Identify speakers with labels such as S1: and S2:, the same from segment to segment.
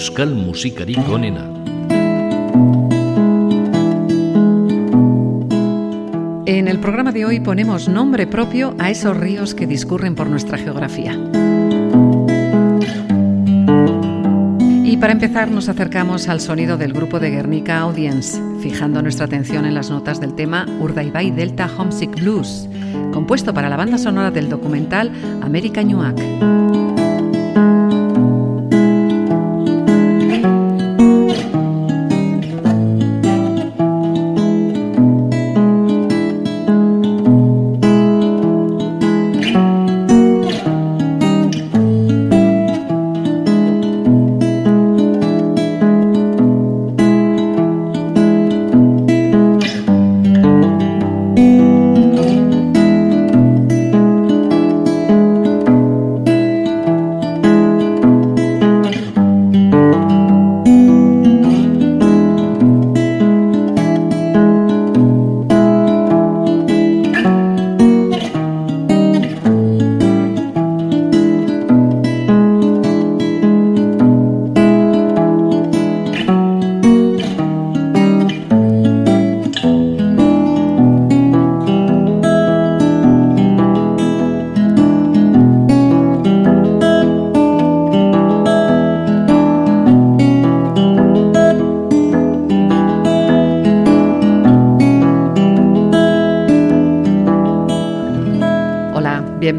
S1: euskal musikarik onena.
S2: En el programa de hoy ponemos nombre propio a esos ríos que discurren por nuestra geografía. Y para empezar nos acercamos al sonido del grupo de Guernica Audience, fijando nuestra atención en las notas del tema Urdaibai Delta Homesick Blues, compuesto para la banda sonora del documental American Newark.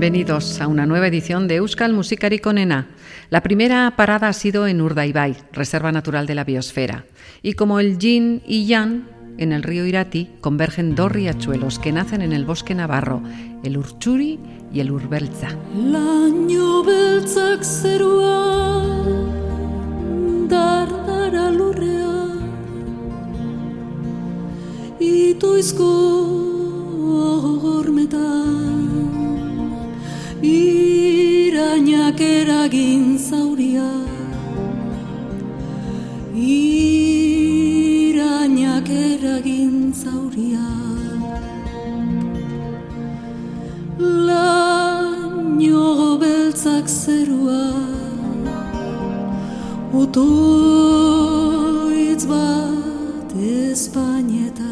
S2: Bienvenidos a una nueva edición de Euskal Musikari Conena. La primera parada ha sido en Urdaibai, Reserva Natural de la Biosfera. Y como el yin y yang, en el río Irati convergen dos riachuelos que nacen en el bosque navarro, el Urchuri y el Urbelza.
S3: Irainak eragin zauria. Irainak eragin zauria. Laino beltzak zerua. Otoitz bat espainetan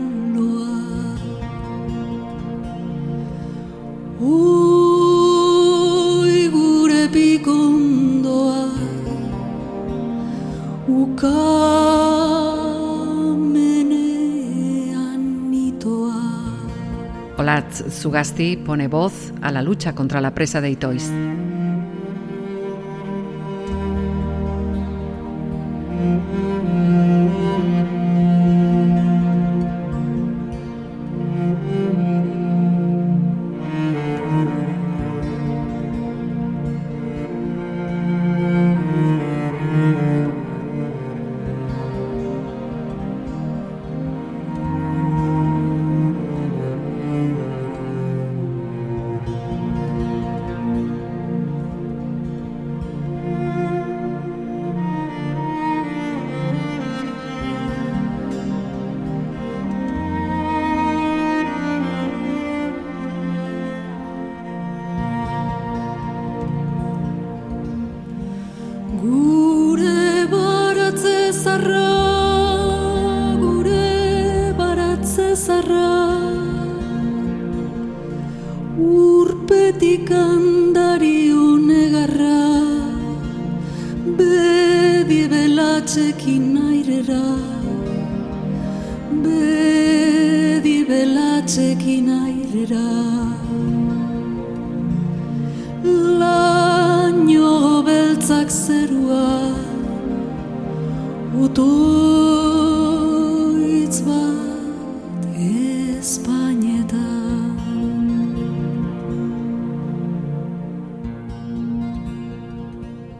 S2: Sugasti pone voz a la lucha contra la presa de Itois.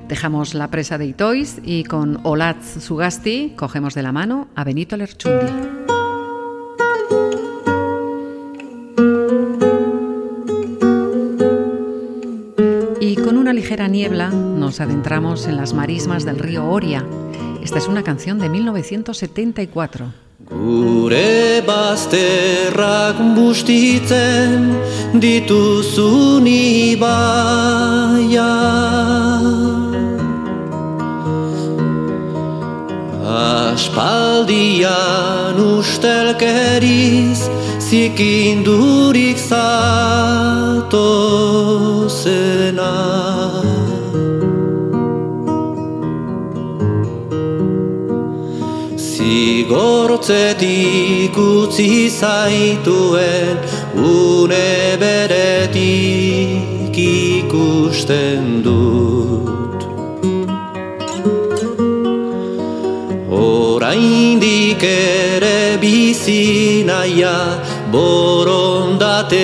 S2: Dejamos la presa de Itois y con Olatz Sugasti cogemos de la mano a Benito Lerchundi. Ligera niebla nos adentramos en las marismas del río Oria. Esta es una canción de 1974.
S4: Gure bazterrak bustitzen dituzun ibaia Aspaldian ustelkeriz zikindurik zatozenak Zigortzetik utzi zaituen une beretik ikusten dut. Oraindik ere bizi naia borondatea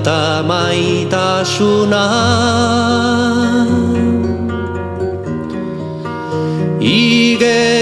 S4: eta maitasuna. Igeri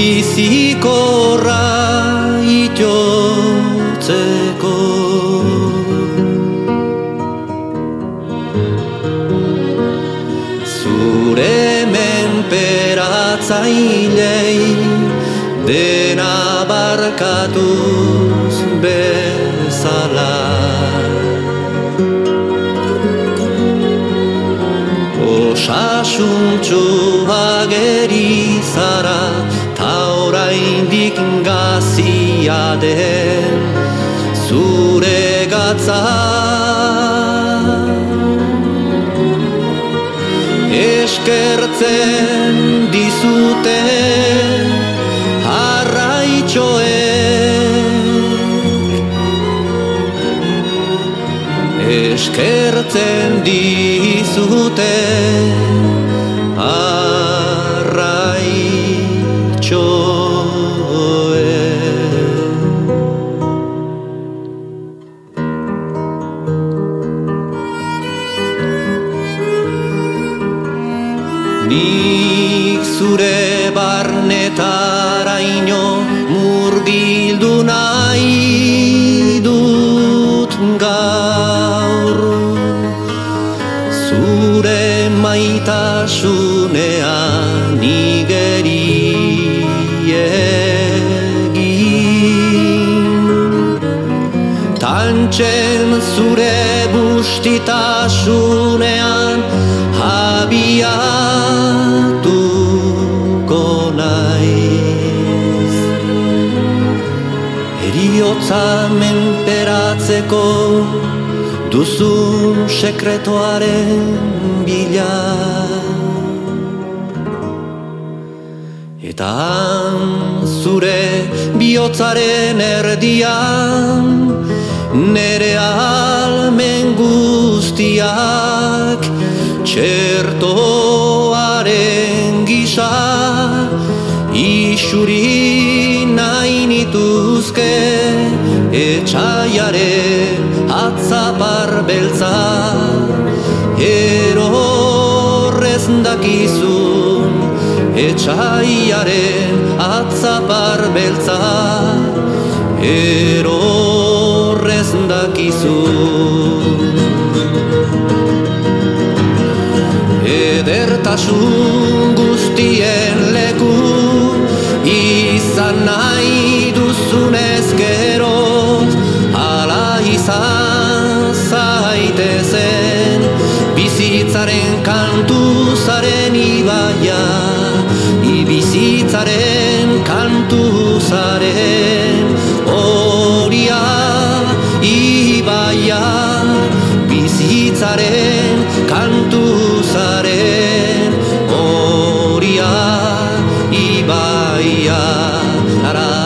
S4: bizikorra itotzeko Zure menperatzailei dena barkatuz bezala. Osasuntxu ageri zara oraindik gazia den zure gatza. Eskertzen dizute harraitxoek. Eskertzen dizute menperatzeko duzun sekretoaren bila. Eta zure bihotzaren erdian nere almen guztiak txertoaren gisa isuri nahi etxaiaren atzapar beltza. Erorrez dakizun etxaiaren atzapar beltza. Erorrez dakizu Edertasun guztien leku izan bizitzaren kantu zaren ibaia. Ibizitzaren kantu zaren oria ibaia. Bizitzaren kantu zaren oria ibaia. La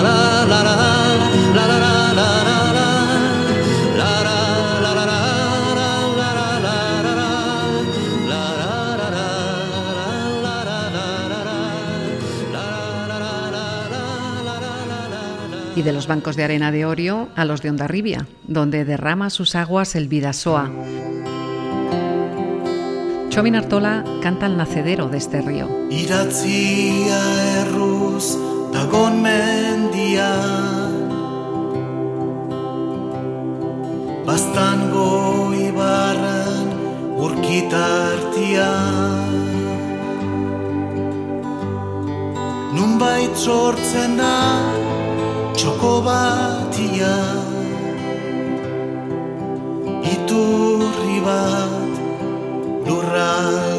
S2: de los bancos de arena de Orio a los de Ondarribia, donde derrama sus aguas el Vidasoa. Chomin Artola canta el nacedero de este río.
S5: Mendia Bastango ibarran urkitartia Nunbait sortzen da txoko batia Iturri bat lurraldia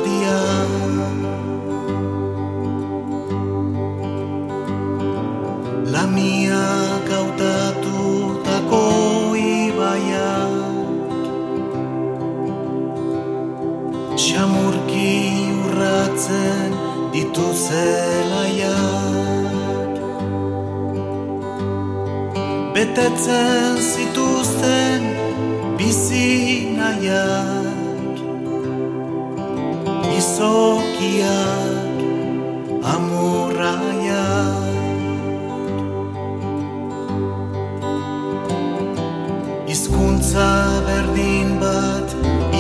S5: Betetzen zituzten bizi nahiak. Izokiak amurraiak. Hizkuntza berdin bat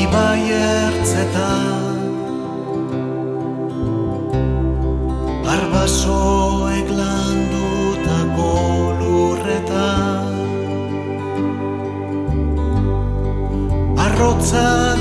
S5: ibai ertzetan. Barbasoek carrozza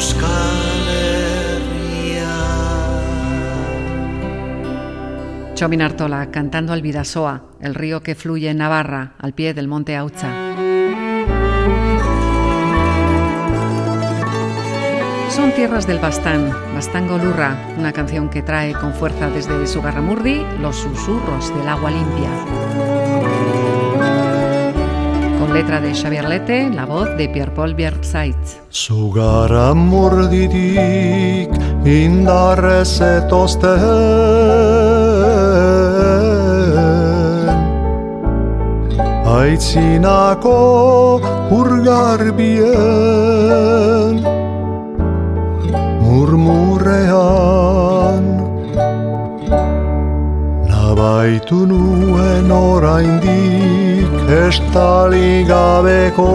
S5: Euskal
S2: Chomin Artola cantando al Vidasoa, el río que fluye en Navarra, al pie del monte Aucha. Son tierras del Bastán, Bastango Lurra, una canción que trae con fuerza desde Sugarramurdi los susurros del agua limpia. con letra de Xavier Lete, la voz de Pierre Paul
S6: Bierzait. Zugar amor indarrez etosten Aitzinako urgarbien Murmurean Nabaitu nuen orain estali gabeko.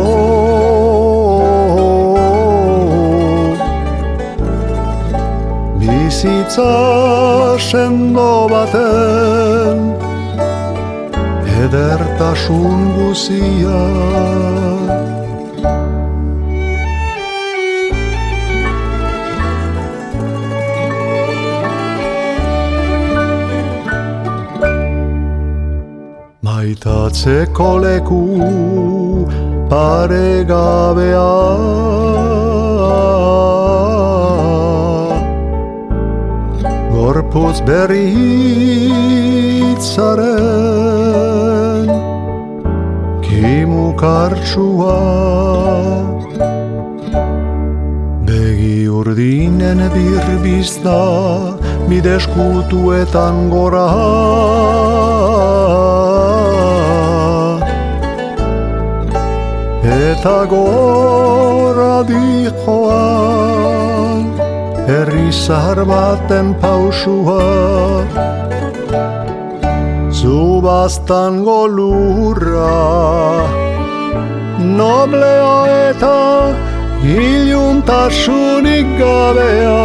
S6: Bizitza sendo baten edertasun guziak Maitatzeko leku paregabea. Gorputz berri hitzaren Kimu kartsua Begi urdinen birbizta Bideskutuetan gora Eta gora dijoan Herri zahar baten pausua. Zubaztan golurra Noblea eta Iluntasunik gabea.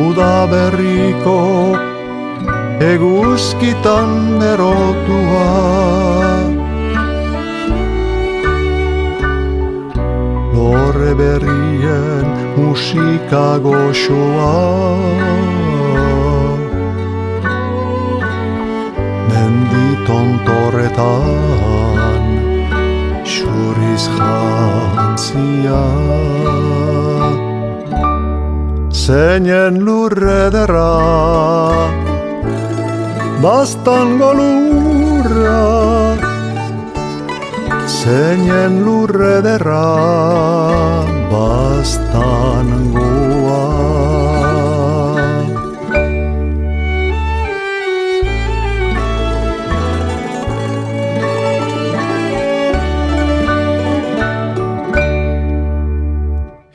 S6: Uda berriko eguzkitan berotua Lorre berrien musika goxoa. Mendi tontorretan xuriz jantzia. Zeinen lurre derra Bastango lurra Zeinen lurre derra Bastangoa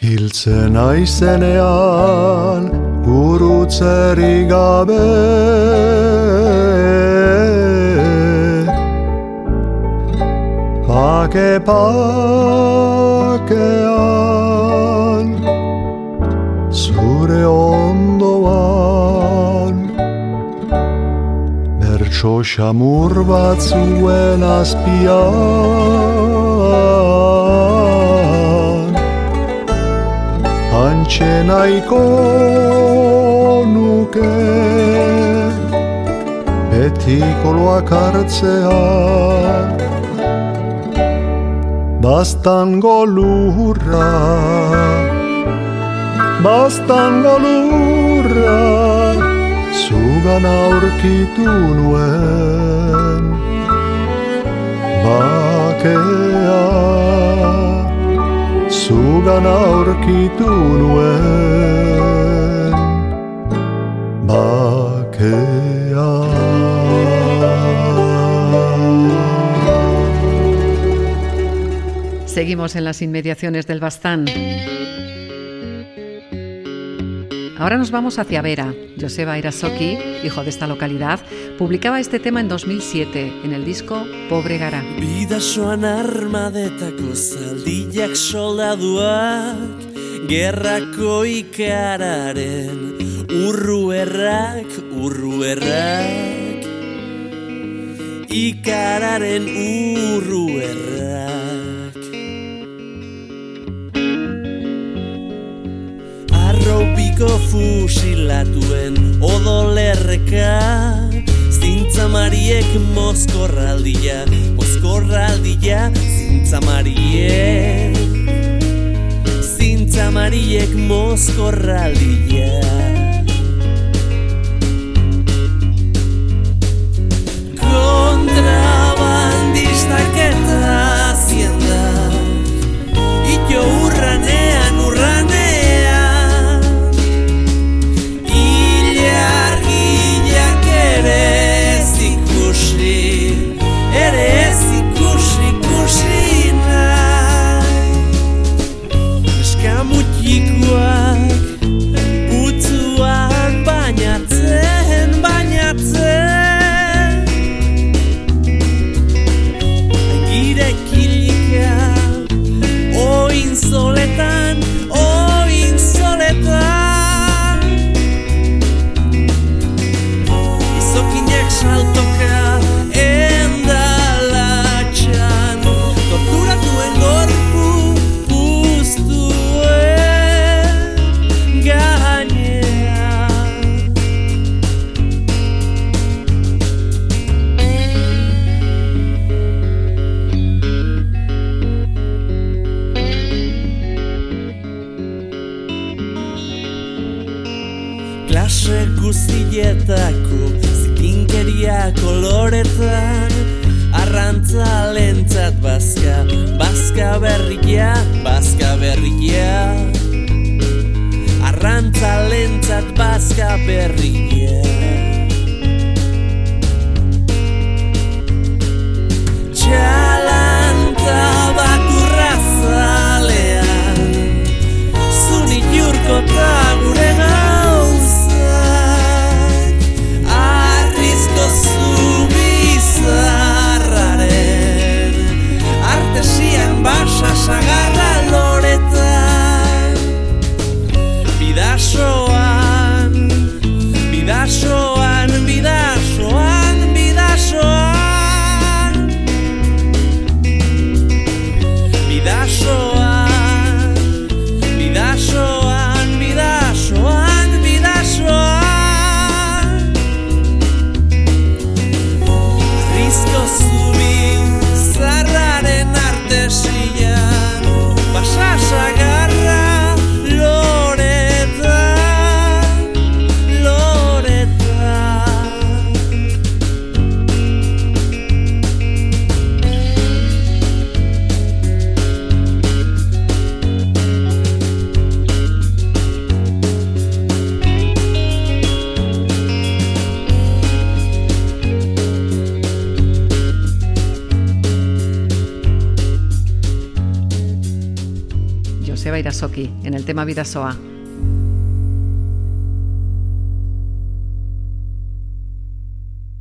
S6: Hiltzen aizenean gurutzeri gabe Pake pakean Zure ondoan Bertso xamur batzuen azpian. Antxe nahiko nuke. Beti koloak hartzea. Bastango lurra Bastango lurra Zugan aurkitu nuen. Bakea. Zugan aurkitu nuen Bakea
S2: Seguimos en las inmediaciones del Bastán. Ahora nos vamos hacia Vera. Joseba Irasoki, hijo de esta localidad, publicaba este tema en 2007 en el disco Pobre Gara.
S7: Bidasoan armadetako zaldiak soldaduak Gerrako ikararen urru errak, urru errak. Ikararen urru errak. Arropiko fusilatuen odolerreka. Zintzamariek mozkorraldia, mozkorraldia Zintzamariek, zintzamariek mozkorraldia Kontrabandistak eta ziendak Ito urranean, urranean Ilargiak ere
S8: guztietako zikinkeria koloretan arrantza lentzat bazka bazka berrikia bazka berrikia. Arrantza lentzat bazka berrikia. Txalanta
S7: agarras. En el tema Vidasoa.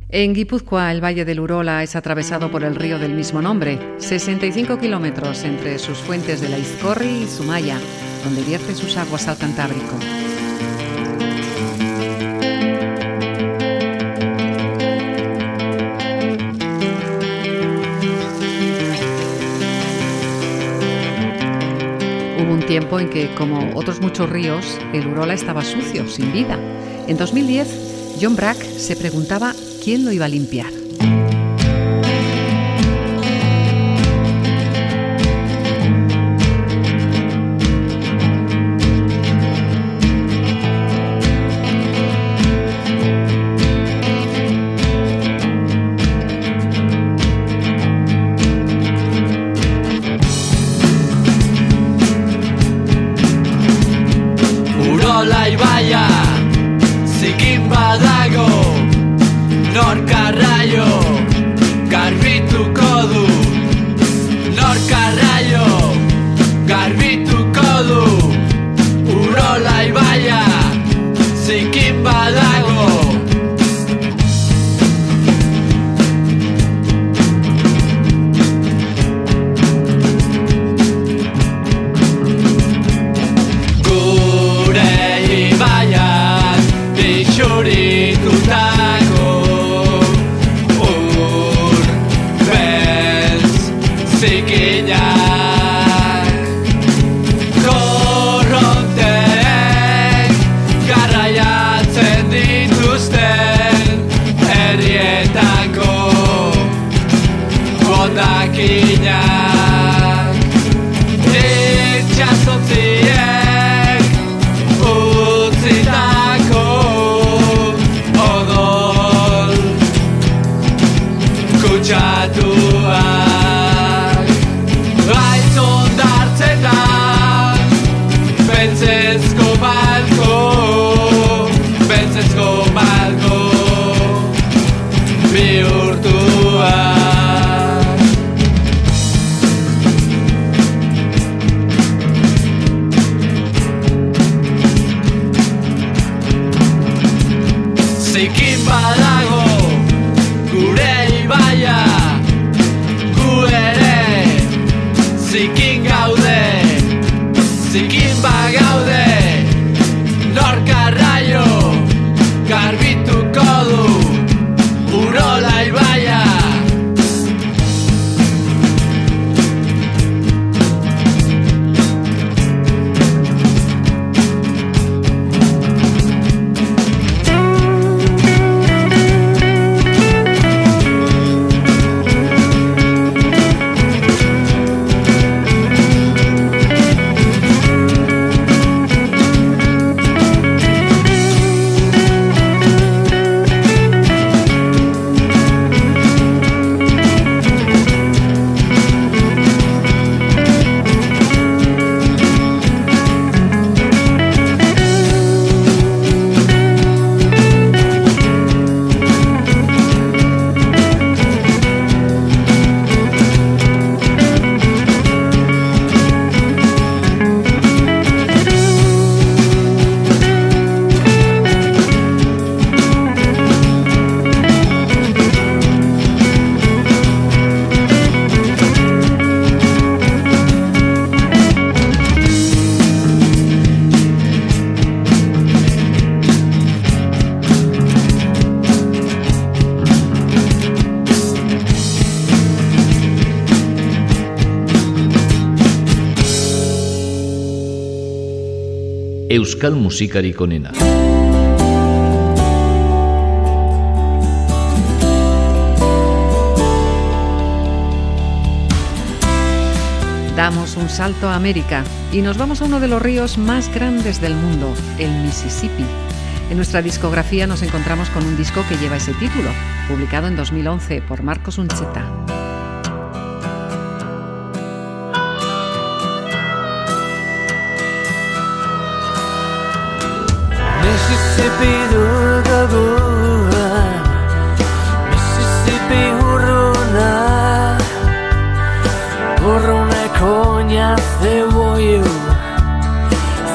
S7: En Guipúzcoa, el Valle del Urola es atravesado por el río del mismo nombre, 65 kilómetros entre sus fuentes de la Izcorri y Sumaya, donde vierte sus aguas al Cantábrico. Tiempo en que, como otros muchos ríos, el Urola estaba sucio, sin vida. En 2010, John Brack se preguntaba quién lo iba a limpiar.
S1: Euskal musikarik.
S2: Damos un salto a América y nos vamos a uno de los ríos más grandes del mundo, el Mississippi. En nuestra discografía nos encontramos con un disco que lleva ese título, publicado en 2011 por Marcos Uncheta.
S9: Mississippi dulgabua Mississippi hurruna Hurruneko zeboiu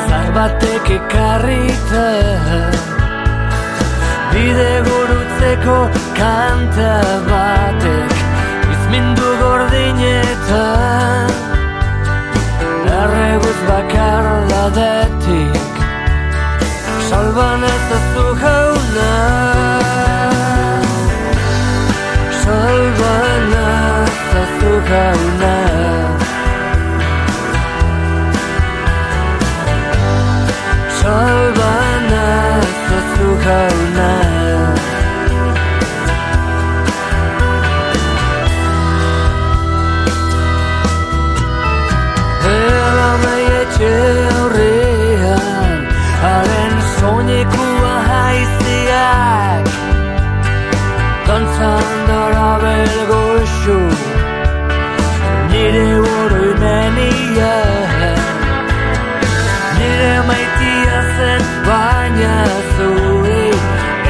S9: Zar batek ekarrita Bide gurutzeko kanta batek Izmindu gordinetan Erreguz bakar dadetik Salban ez azu jauna. Salban ez azu jauna. Salban ez azu jauna dara belgoxu Nire oroimenia Nire maitia zen baina zuri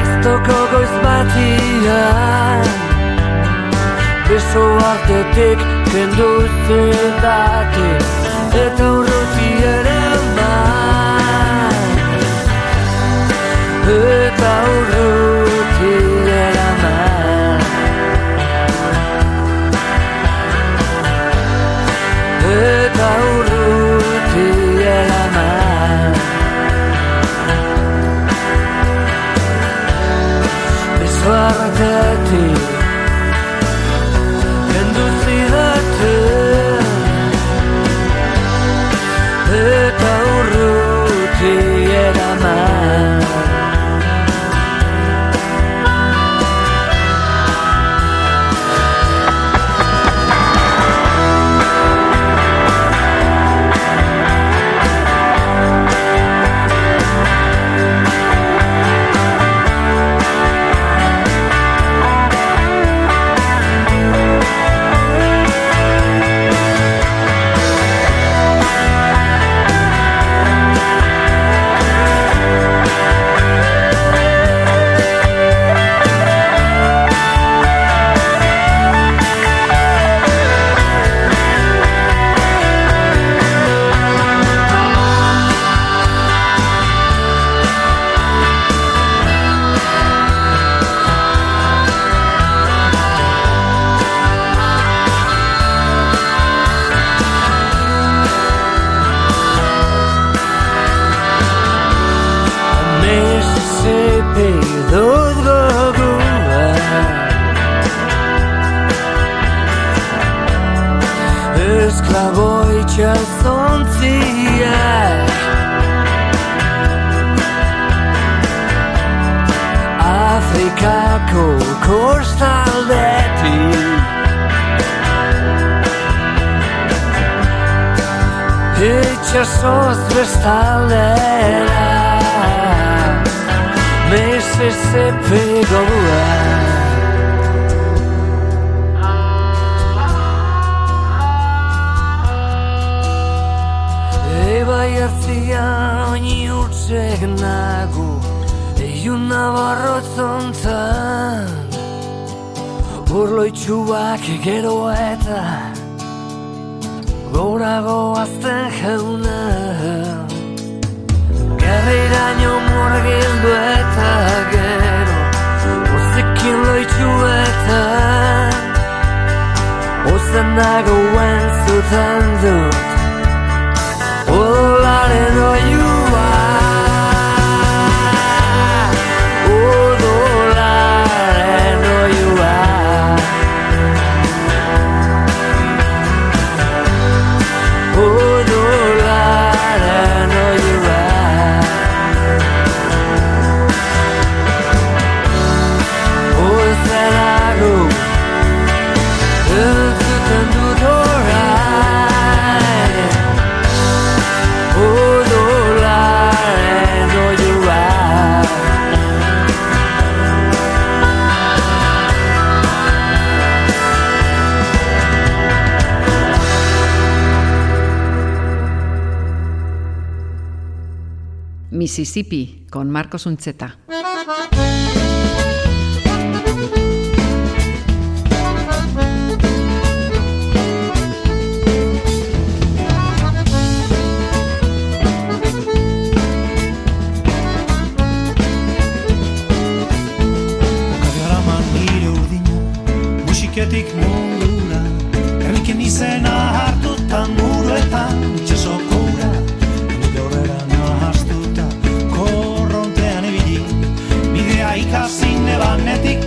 S9: Ez toko goiz batian Beso artetik kendu zidatik Eta urruti ere man Eta urruti Beso Esklabo itxazontziak Afrikako kostaldetik. Itxasoz bestaldera. Mississippi goa Eba jartzia oini urtsek nagu Eiun nabarrotzontzan Urloitxuak gero eta Gorago azten jauna. Gerriraino murgildu eta gero Ozekin loitxu eta Ozen nagoen zutan dut out and you
S2: Mississippi con Marcos
S10: Unzeta. Musiketik mundura Erriken izena hartutan muruetan Itxasoko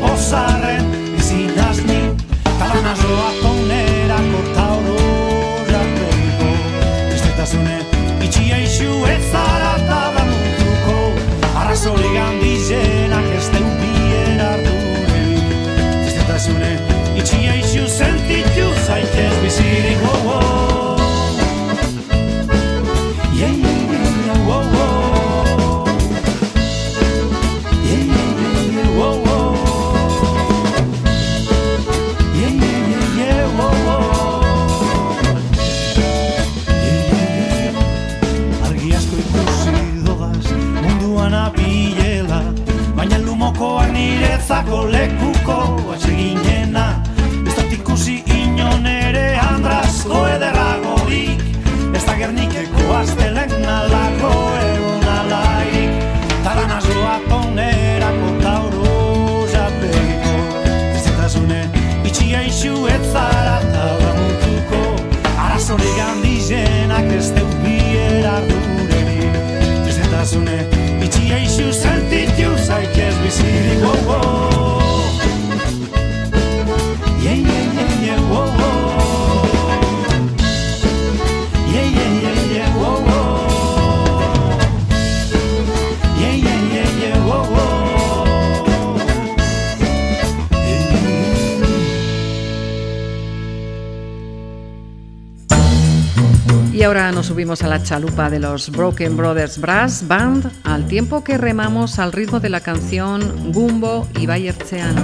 S10: pozarren izinazni Talana zoa tonera korta oro jarteko Estetazune itxia isu ez zara tabamutuko Arrazo zako lekuko
S2: a la chalupa de los Broken Brothers Brass Band al tiempo que remamos al ritmo de la canción Gumbo y
S11: Bayerchean.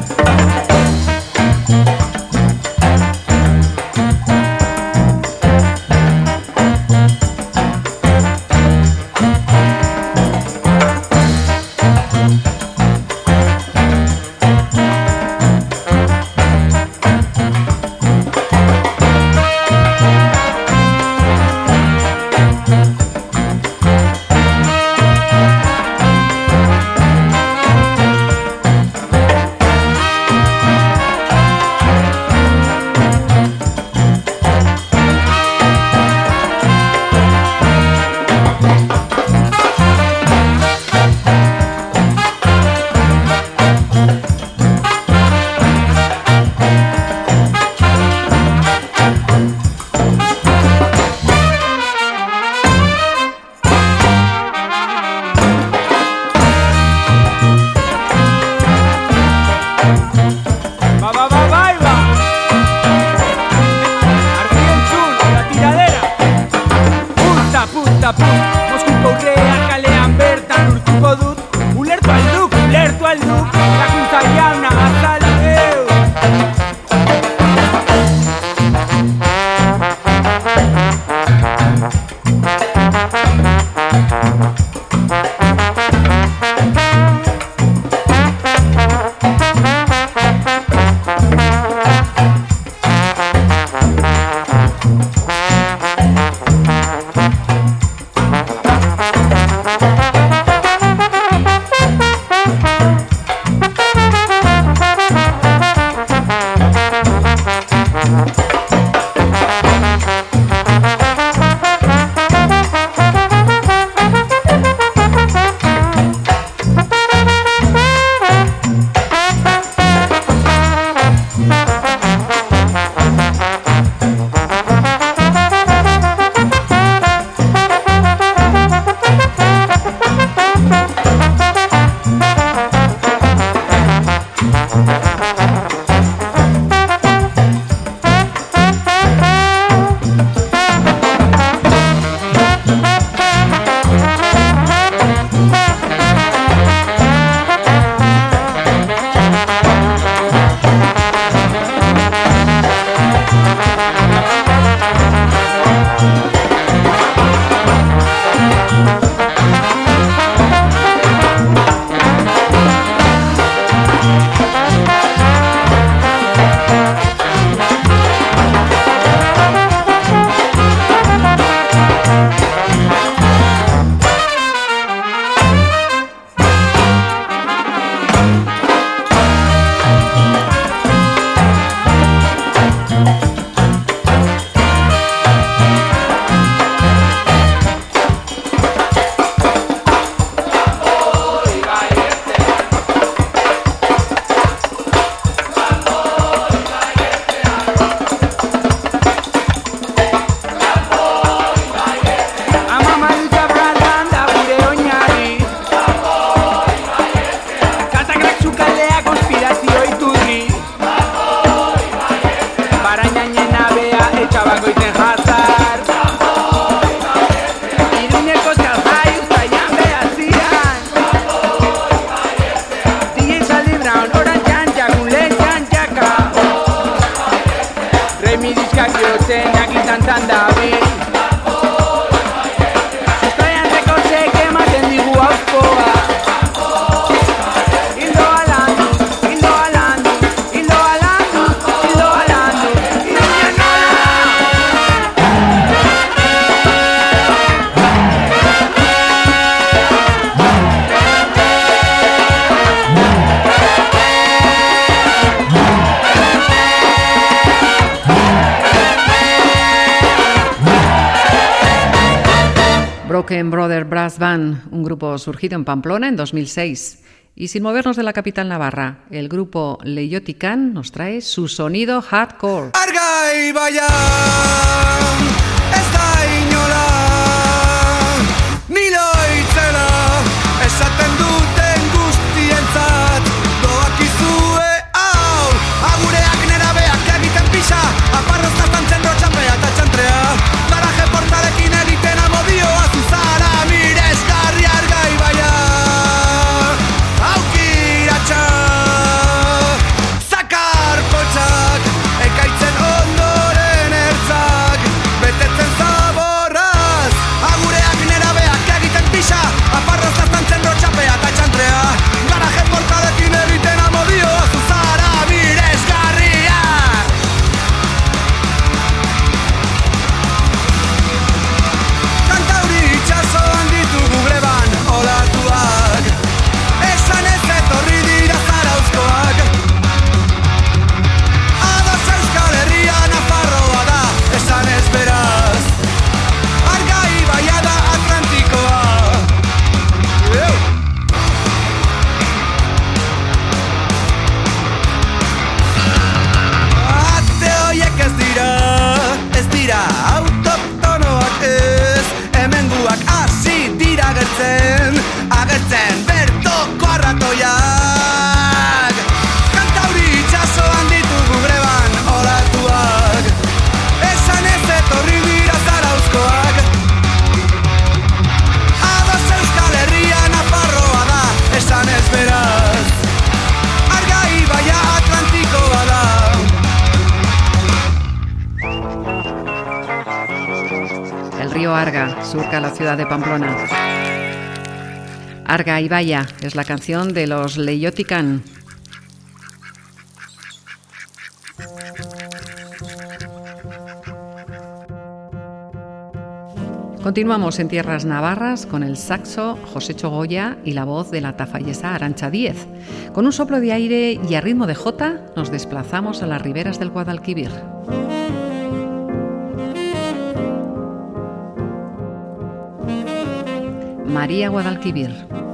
S11: Brother Brass Band, un grupo surgido en Pamplona en 2006. Y sin movernos de la capital navarra, el grupo Leyotican nos trae su sonido hardcore. ¡Arga y vaya! de Pamplona. Arga y Vaya es la canción de los Leyotican. Continuamos en tierras navarras con el saxo José Chogoya y la voz de la tafallesa Arancha Díez. Con un soplo de aire y a ritmo de jota nos desplazamos a las riberas del Guadalquivir. Maria Guadalquivir.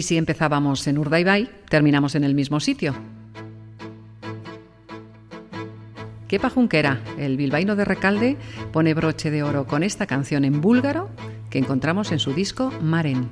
S12: Y
S13: si empezábamos en Urdaibai, terminamos en el mismo sitio. Kepa Junquera, el bilbaíno de Recalde, pone broche de oro con esta canción en búlgaro que encontramos en su disco Maren.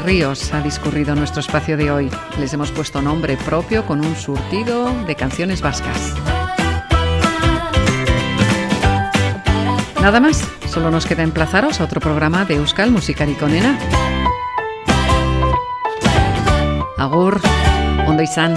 S2: Ríos ha discurrido nuestro espacio de hoy. Les hemos puesto nombre propio con un surtido de canciones vascas. Nada más, solo nos queda emplazaros a otro programa de Euskal Musikarikonena. Agur, ondo izan.